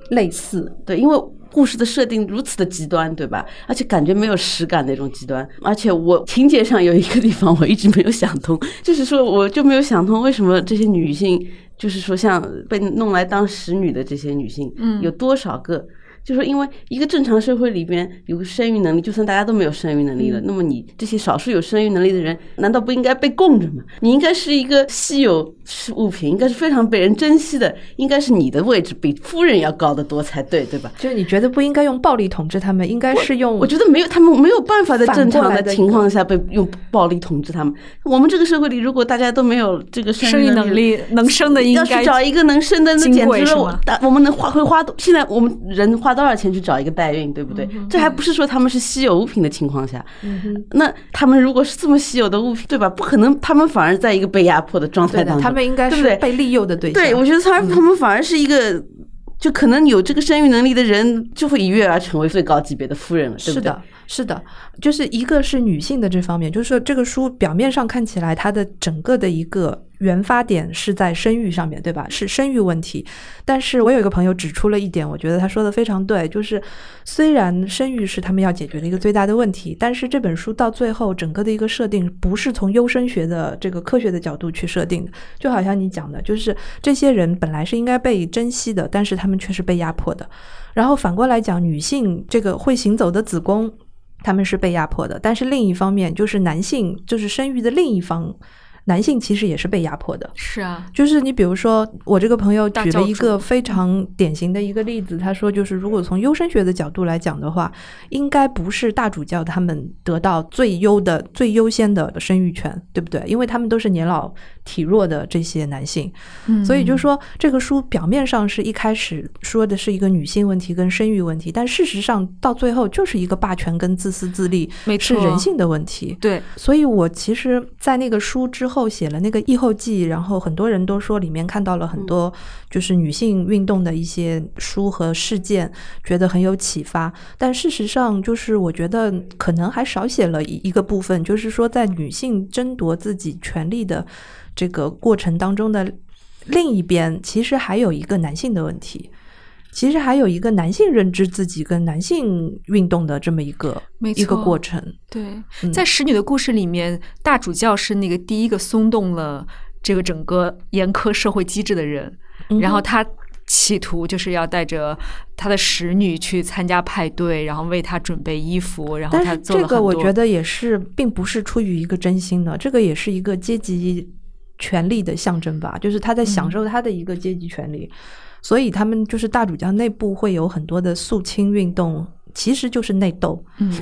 类似。对，因为故事的设定如此的极端，对吧？而且感觉没有实感那种极端。而且我情节上有一个地方我一直没有想通，[laughs] 就是说我就没有想通为什么这些女性，就是说像被弄来当使女的这些女性，嗯有多少个？就是说因为一个正常社会里边有个生育能力，就算大家都没有生育能力了，那么你这些少数有生育能力的人，难道不应该被供着吗？你应该是一个稀有物品，应该是非常被人珍惜的，应该是你的位置比夫人要高得多才对，对吧？就是你觉得不应该用暴力统治他们，应该是用我觉得没有，他们没有办法在正常的情况下被用暴力统治他们。我们这个社会里，如果大家都没有这个生育育能力能生的应要该去找一个能生的，那简直是我我们能花会花多，现在我们人花多少钱去找一个代孕，对不对？嗯这还不是说他们是稀有物品的情况下，那他们如果是这么稀有的物品，对吧？不可能，他们反而在一个被压迫的状态当中，他们应该是被利诱的对象。对，我觉得他他们反而是一个，就可能有这个生育能力的人，就会一跃而成为最高级别的夫人了，对不对？是的，是的，就是一个是女性的这方面，就是说这个书表面上看起来它的整个的一个原发点是在生育上面对吧？是生育问题。但是我有一个朋友指出了一点，我觉得他说的非常对，就是虽然生育是他们要解决的一个最大的问题，但是这本书到最后整个的一个设定不是从优生学的这个科学的角度去设定的，就好像你讲的，就是这些人本来是应该被珍惜的，但是他们却是被压迫的。然后反过来讲，女性这个会行走的子宫，他们是被压迫的，但是另一方面就是男性，就是生育的另一方，男性其实也是被压迫的。是啊，就是你比如说，我这个朋友举了一个非常典型的一个例子，他说，就是如果从优生学的角度来讲的话，应该不是大主教他们得到最优的、最优先的生育权，对不对？因为他们都是年老体弱的这些男性，嗯所以就说这个书表面上是一开始说的是一个女性问题跟生育问题，但事实上到最后就是一个霸权跟自私自利，没是人性的问题。对，所以我其实，在那个书之后写了那个译后记，然后很多人都说里面看到了很多就是女性运动的一些书和事件，觉得很有启发。但事实上，就是我觉得可能还少写了一一个部分，就是说在女性争夺自己权利的这个过程当中的另一边，其实还有一个男性的问题。其实还有一个男性认知自己跟男性运动的这么一个一个过程。对，嗯在使女的故事里面，大主教是那个第一个松动了这个整个严苛社会机制的人，嗯然后他企图就是要带着他的使女去参加派对，然后为他准备衣服，然后他这。个我觉得也是，并不是出于一个真心的，这个也是一个阶级权力的象征吧，就是他在嗯。享受他的一个阶级权利，所以他们就是大主教内部会有很多的肃清运动，其实就是内斗，嗯。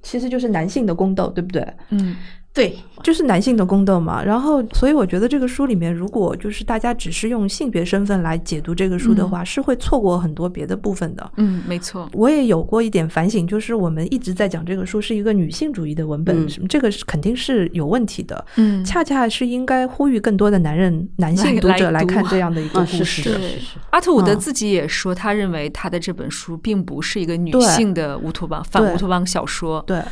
其实就是男性的宫斗，对不对？嗯，对，就是男性的宫斗嘛。然后，所以我觉得这个书里面，如果就是大家只是用性别身份来解读这个书的话，是会错过很多别的部分的。嗯，没错，我也有过一点反省，就是我们一直在讲这个书是一个女性主义的文本，嗯什么这个是肯定是有问题的。嗯，恰恰是应该呼吁更多的男人、男性读者来看这样的一个啊，故是事。是是对是是，阿特伍德嗯自己也说，他认为他的这本书并不是一个女性的乌托邦反乌托邦小说。对，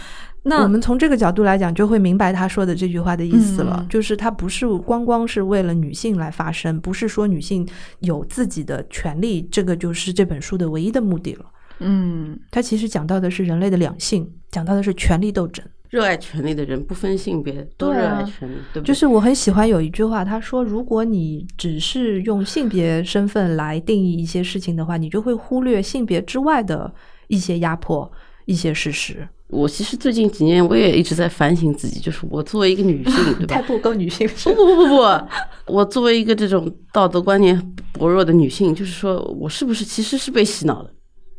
那我们从这个角度来讲，就会明白他说的这句话的意思了，嗯就是他不是光光是为了女性来发声，不是说女性有自己的权利，这个就是这本书的唯一的目的了。嗯，他其实讲到的是人类的两性，讲到的是权力斗争。热爱权利的人不分性别都热爱权利，对不对？就是我很喜欢有一句话，他说：“如果你只是用性别身份来定义一些事情的话，你就会忽略性别之外的一些压迫、一些事实。我其实最近几年我也一直在反省自己，就是我作为一个女性，[laughs] 对吧？太不够女性不不不不不，我作为一个这种道德观念薄弱的女性，就是说我是不是其实是被洗脑的？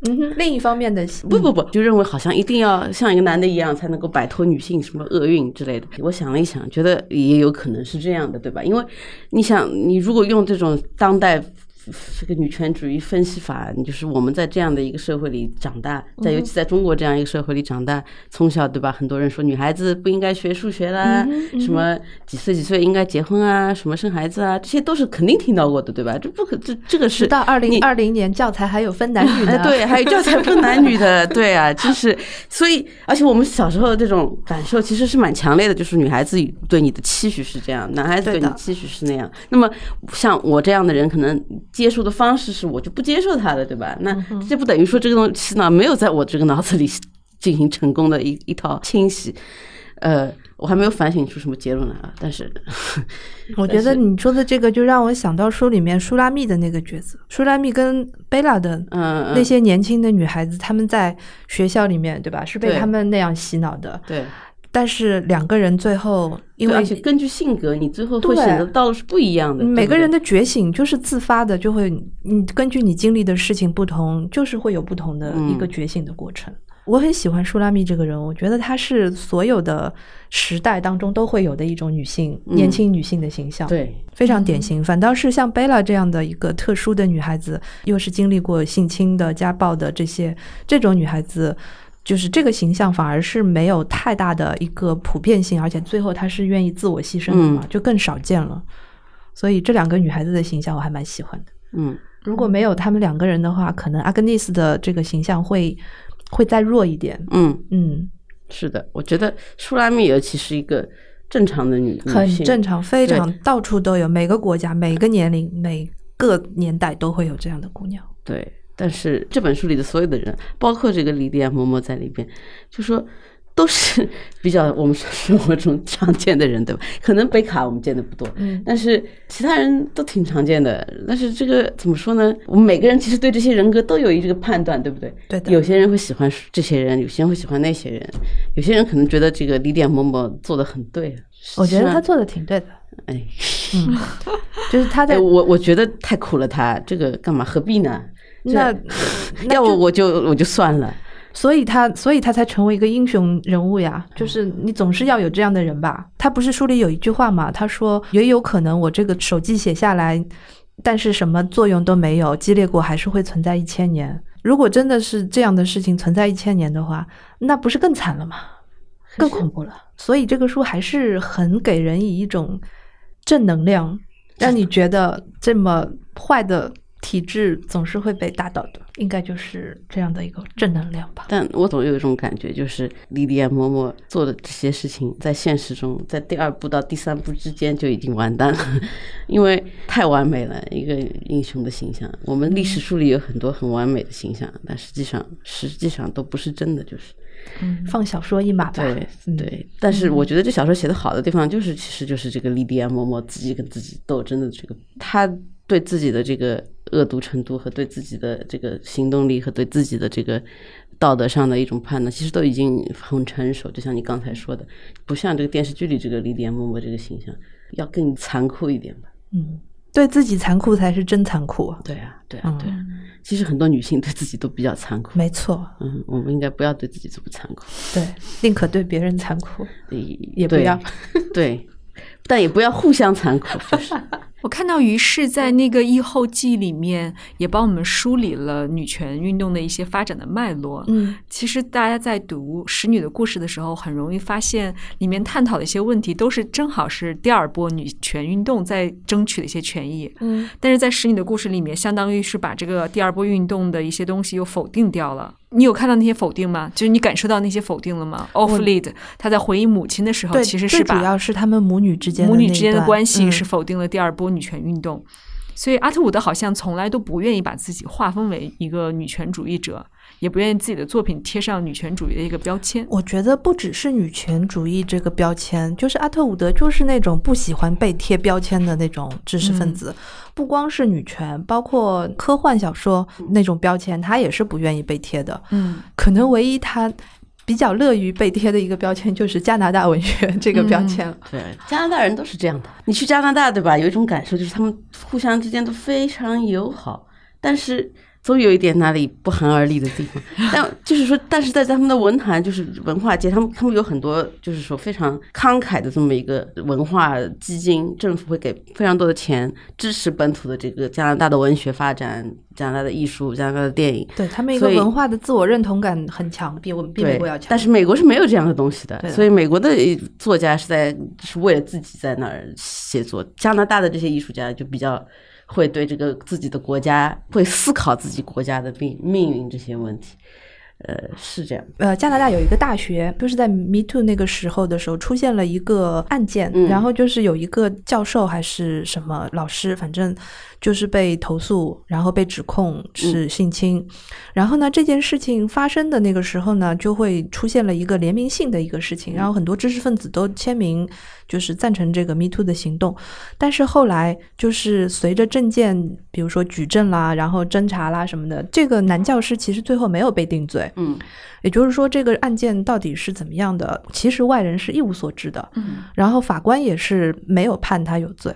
嗯哼，另一方面的不不不，就认为好像一定要像一个男的一样才能够摆脱女性什么厄运之类的。我想了一想，觉得也有可能是这样的，对吧？因为你想，你如果用这种当代这个女权主义分析法，就是我们在这样的一个社会里长大，在尤其在中国这样一个社会里长大，从小对吧？很多人说女孩子不应该学数学啦，什么几岁几岁应该结婚啊，什么生孩子啊，这些都是肯定听到过的，对吧？这不可这这个是到二零二零年教材还有分男女的，[laughs] 对，还有教材分男女的，对啊，就是所以，而且我们小时候的这种感受其实是蛮强烈的，就是女孩子对你的期许是这样，男孩子对你期许是那样。那么像我这样的人，可能。接受的方式是我就不接受他了，对吧？那这不等于说这个东西呢没有在我这个脑子里进行成功的一一套清洗？呃，我还没有反省出什么结论来啊。但是，[laughs] 我觉得你说的这个就让我想到书里面舒拉密的那个角色，舒拉密跟贝拉的嗯那些年轻的女孩子，她们在学校里面，对吧？是被他们那样洗脑的。对。但是两个人最后，因为而且根据性格，你最后会选择道路是不一样的。每个人的觉醒就是自发的，就会你根据你经历的事情不同，就是会有不同的一个觉醒的过程。我很喜欢舒拉密这个人，我觉得她是所有的时代当中都会有的一种女性，年轻女性的形象，对，非常典型。反倒是像贝拉这样的一个特殊的女孩子，又是经历过性侵的、家暴的这些这种女孩子。就是这个形象反而是没有太大的一个普遍性，而且最后她是愿意自我牺牲的嘛，就更少见了。所以这两个女孩子的形象我还蛮喜欢的。嗯，如果没有他们两个人的话，可能阿格尼斯的这个形象会会再弱一点。嗯嗯，是的，我觉得舒拉米尤其是一个正常的女，很正常，非常到处都有，每个国家、每个年龄、每个年代都会有这样的姑娘。对。但是这本书里的所有的人，包括这个李迪亚·嬷嬷在里边，就说都是 [laughs] 比较我们生活中常见的人，对吧？可能北卡我们见的不多，嗯，但是其他人都挺常见的。但是这个怎么说呢？我们每个人其实对这些人格都有一个判断，对不对？对的。有些人会喜欢这些人，有些人会喜欢那些人，有些人可能觉得这个李迪亚·嬷嬷做的很对。我觉得他做的挺对的。哎，嗯，[laughs] 就是他在 [laughs] 我我觉得太苦了，他这个干嘛？何必呢？[laughs] 那要我我就我就算了，所以他所以他才成为一个英雄人物呀。就是你总是要有这样的人吧。他不是书里有一句话嘛？他说也有可能我这个手记写下来，但是什么作用都没有，激烈过还是会存在一千年。如果真的是这样的事情存在一千年的话，那不是更惨了吗？更恐怖了。所以这个书还是很给人以一种正能量，让你觉得这么坏的。体质总是会被打倒的，应该就是这样的一个正能量吧。但我总有一种感觉，就是莉莉安嬷嬷做的这些事情，在现实中，在第二部到第三部之间就已经完蛋了，[laughs] 因为太完美了，一个英雄的形象。我们历史书里有很多很完美的形象，但实际上实际上都不是真的，就是，嗯，放小说一马吧。对对，但是我觉得这小说写的好的地方，就是其实就是这个莉莉安嬷嬷自己跟自己斗争的这个，她对自己的这个。恶毒程度和对自己的这个行动力和对自己的这个道德上的一种判断，其实都已经很成熟。就像你刚才说的，不像这个电视剧里这个李典嬷嬷这个形象，要更残酷一点吧？嗯，对自己残酷才是真残酷。对啊，对啊，对啊。其实很多女性对自己都比较残酷。没错。嗯，我们应该不要对自己这么残酷。对，宁可对别人残酷，也不要。对，[laughs] 但也不要互相残酷，就是。[laughs] 我看到于是在那个《疫后记》里面也帮我们梳理了女权运动的一些发展的脉络。嗯，其实大家在读《使女的故事》的时候，很容易发现里面探讨的一些问题，都是正好是第二波女权运动在争取的一些权益。嗯，但是在《使女的故事》里面，相当于是把这个第二波运动的一些东西又否定掉了。你有看到那些否定吗？就是你感受到那些否定了吗？Off lead，他在回忆母亲的时候，其实是把主要是他们母女之间母女之间的关系是否定了第二波女权运动。所以阿特伍德好像从来都不愿意把自己划分为一个女权主义者。也不愿意自己的作品贴上女权主义的一个标签。我觉得不只是女权主义这个标签，就是阿特伍德就是那种不喜欢被贴标签的那种知识分子。不光是女权，包括科幻小说那种标签，他也是不愿意被贴的。嗯，可能唯一他比较乐于被贴的一个标签就是加拿大文学这个标签。对，加拿大人都是这样的。你去加拿大，对吧？有一种感受就是他们互相之间都非常友好，但是。总有一点哪里不寒而栗的地方。但就是说，但是在他们的文坛，就是文化界，他们他们有很多就是说非常慷慨的这么一个文化基金，政府会给非常多的钱支持本土的这个加拿大的文学发展、加拿大的艺术、加拿大的电影。对他们一个文化的自我认同感很强，比我们比美国要强。但是美国是没有这样的东西的，所以美国的作家是在是为了自己在那儿写作，加拿大的这些艺术家就比较。会对这个自己的国家会思考自己国家的命命运这些问题，呃，是这样。呃，加拿大有一个大学，就是在 Me Too 那个时候的时候出现了一个案件，然后就是有一个教授还是什么老师，反正。就是被投诉，然后被指控是性侵，然后呢，这件事情发生的那个时候呢，就会出现了一个联名性的一个事情，然后很多知识分子都签名，就是赞成这个 Me Too 的行动。但是后来就是随着证件，比如说举证啦，然后侦查啦什么的，这个男教师其实最后没有被定罪。嗯，也就是说，这个案件到底是怎么样的，其实外人是一无所知的。嗯，然后法官也是没有判他有罪。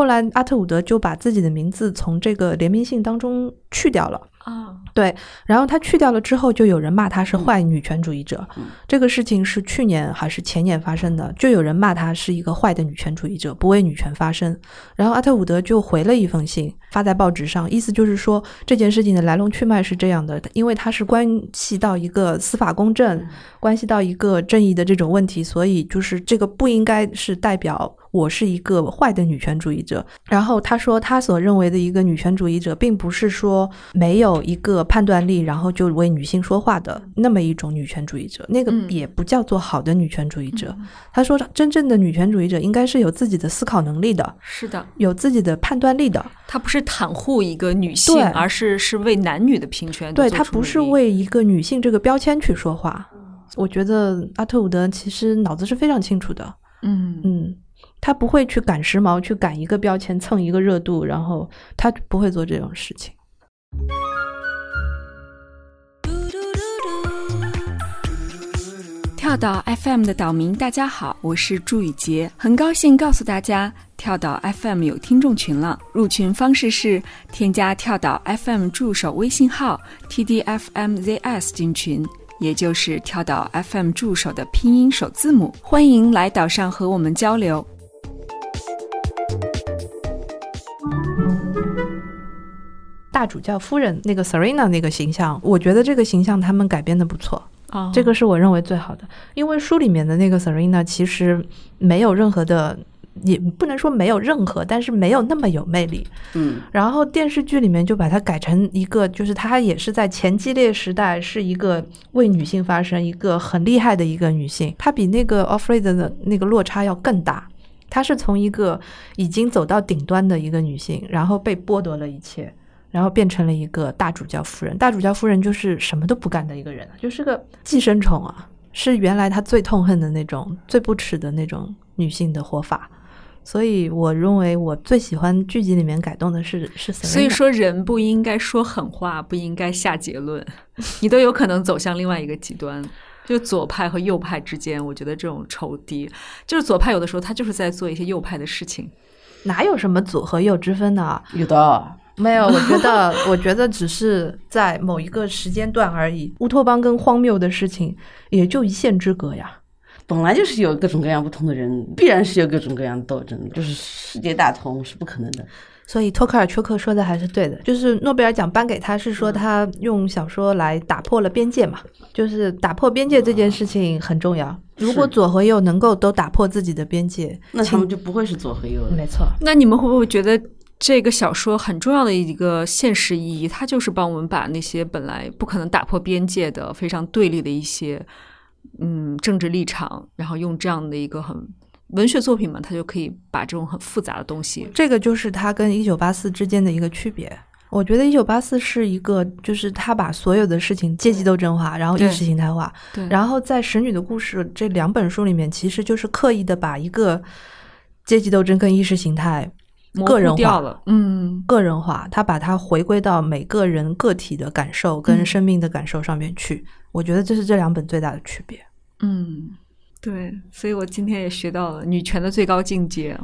后来阿特伍德就把自己的名。字从这个联名信当中去掉了。啊，对，然后他去掉了之后，就有人骂他是坏女权主义者。这个事情是去年还是前年发生的？就有人骂他是一个坏的女权主义者，不为女权发声。然后阿特伍德就回了一封信，发在报纸上，意思就是说这件事情的来龙去脉是这样的，因为它是关系到一个司法公正，关系到一个正义的这种问题，所以就是这个不应该是代表我是一个坏的女权主义者。然后他说，他所认为的一个女权主义者，并不是说没有。有一个判断力，然后就为女性说话的那么一种女权主义者，那个也不叫做好的女权主义者。他说，真正的女权主义者应该是有自己的思考能力的，是的，有自己的判断力的。他不是袒护一个女性，而是是为男女的平权。对他不是为一个女性这个标签去说话。我觉得阿特伍德其实脑子是非常清楚的。嗯嗯，他不会去赶时髦，去赶一个标签，蹭一个热度，然后他不会做这种事情。跳岛 FM 的岛民，大家好，我是朱雨杰，很高兴告诉大家，跳岛 FM 有听众群了。入群方式是添加跳岛 FM 助手微信号 tdfmzs 进群，也就是跳岛 FM 助手的拼音首字母。欢迎来岛上和我们交流。大主教夫人那个 Serena 那个形象，我觉得这个形象他们改编的不错。这个是我认为最好的，因为书里面的那个 Serena 其实没有任何的，也不能说没有任何，但是没有那么有魅力。嗯，然后电视剧里面就把它改成一个，就是她也是在前激烈时代是一个为女性发声、一个很厉害的一个女性。她比那个 Offred 的那个落差要更大，她是从一个已经走到顶端的一个女性，然后被剥夺了一切。然后变成了一个大主教夫人，大主教夫人就是什么都不干的一个人，就是个寄生虫啊，是原来他最痛恨的那种、最不耻的那种女性的活法。所以我认为我最喜欢剧集里面改动的是是。所以说人不应该说狠话，不应该下结论，你都有可能走向另外一个极端，就左派和右派之间，我觉得这种仇敌，就是左派有的时候他就是在做一些右派的事情，哪有什么左和右之分呢？有的。没有，我觉得，[laughs] 我觉得只是在某一个时间段而已。乌托邦跟荒谬的事情也就一线之隔呀。本来就是有各种各样不同的人，必然是有各种各样的斗争，就是世界大同是不可能的。所以托克尔丘克说的还是对的，就是诺贝尔奖颁给他是说他用小说来打破了边界嘛，就是打破边界这件事情很重要。如果左和右能够都打破自己的边界，那他们就不会是左和右了。没错。那你们会不会觉得？这个小说很重要的一个现实意义，它就是帮我们把那些本来不可能打破边界的、非常对立的一些嗯政治立场，然后用这样的一个很文学作品嘛，它就可以把这种很复杂的东西。这个就是它跟一九八四之间的一个区别。我觉得一九八四是一个，就是他把所有的事情阶级斗争化，然后意识形态化。对。然后在《使女的故事》这两本书里面，其实就是刻意的把一个阶级斗争跟意识形态。个人化了，嗯，个人化，他把它回归到每个人个体的感受跟生命的感受上面去。我觉得这是这两本最大的区别。嗯，对，所以我今天也学到了，女权的最高境界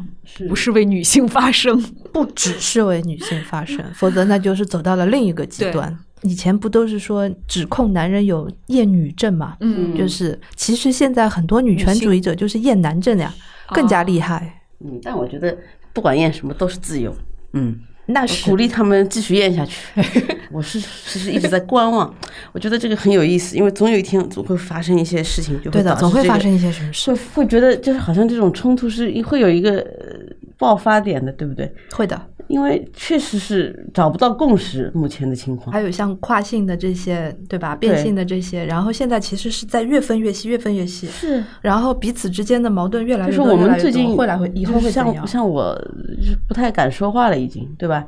不是为女性发声，不只是为女性发声，否则那就是走到了另一个极端。以前不都是说指控男人有厌女症嘛？嗯就是其实现在很多女权主义者就是厌男症呀，更加厉害。嗯，但我觉得不管验什么都是自由。嗯，那是鼓励他们继续验下去。[laughs] 我是其实一直在观望，我觉得这个很有意思，因为总有一天总会发生一些事情，就会的，总会发生一些什么事会。会觉得就是好像这种冲突是会有一个呃爆发点的，对不对？会的，因为确实是找不到共识，目前的情况。还有像跨性的这些，对吧？变性的这些，然后现在其实是在越分越细，越分越细。是，然后彼此之间的矛盾越来越多，就是我们最近会来会以后会怎像样？像我就是不太敢说话了，已经对吧？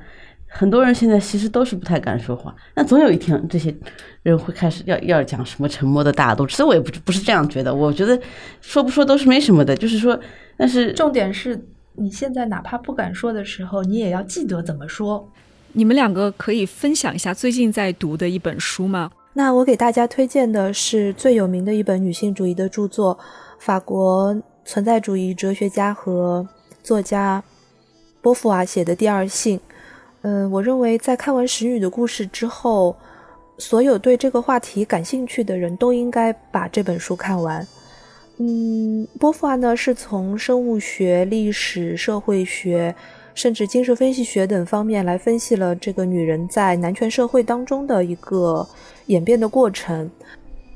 很多人现在其实都是不太敢说话，那总有一天这些人会开始要要讲什么沉默的大度。其实我也不不是这样觉得，我觉得说不说都是没什么的，就是说，但是重点是你现在哪怕不敢说的时候，你也要记得怎么说。你们两个可以分享一下最近在读的一本书吗？那我给大家推荐的是最有名的一本女性主义的著作，法国存在主义哲学家和作家波伏娃写的《第二性》。嗯，我认为在看完《石女的故事》之后，所有对这个话题感兴趣的人都应该把这本书看完。嗯，波伏娃呢是从生物学、历史、社会学，甚至精神分析学等方面来分析了这个女人在男权社会当中的一个演变的过程。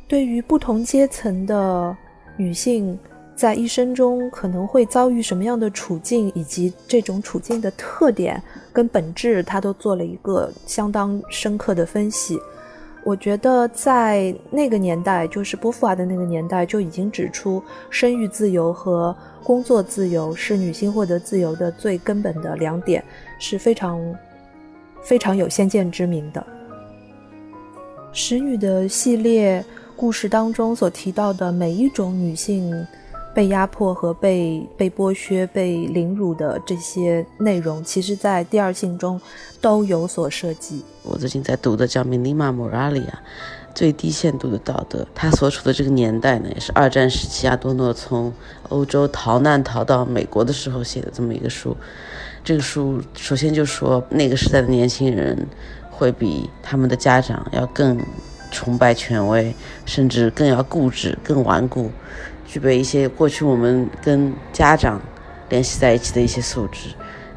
对于不同阶层的女性在一生中可能会遭遇什么样的处境，以及这种处境的特点跟本质，她都做了一个相当深刻的分析。我觉得在那个年代，就是波伏娃的那个年代，就已经指出生育自由和工作自由是女性获得自由的最根本的两点，是非常非常有先见之明的。使女的系列故事当中所提到的每一种女性被压迫和被被剥削、被凌辱的这些内容，其实在第二性中都有所涉及。我最近在读的叫《米尼玛·莫拉里亚》，最低限度的道德。他所处的这个年代呢，也是二战时期阿多诺从欧洲逃难逃到美国的时候写的这么一个书。这个书首先就说，那个时代的年轻人会比他们的家长要更崇拜权威，甚至更要固执、更顽固，具备一些过去我们跟家长联系在一起的一些素质。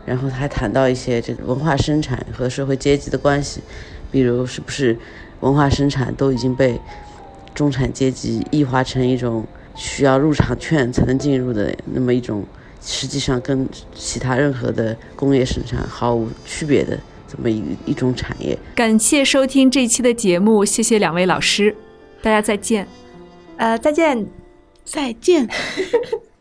然后他还谈到一些这个文化生产和社会阶级的关系，比如是不是文化生产都已经被中产阶级异化成一种需要入场券才能进入的那么一种，实际上跟其他任何的工业生产毫无区别的这么一一种产业。感谢收听这期的节目，谢谢两位老师，大家再见。呃，再见。再见。[laughs]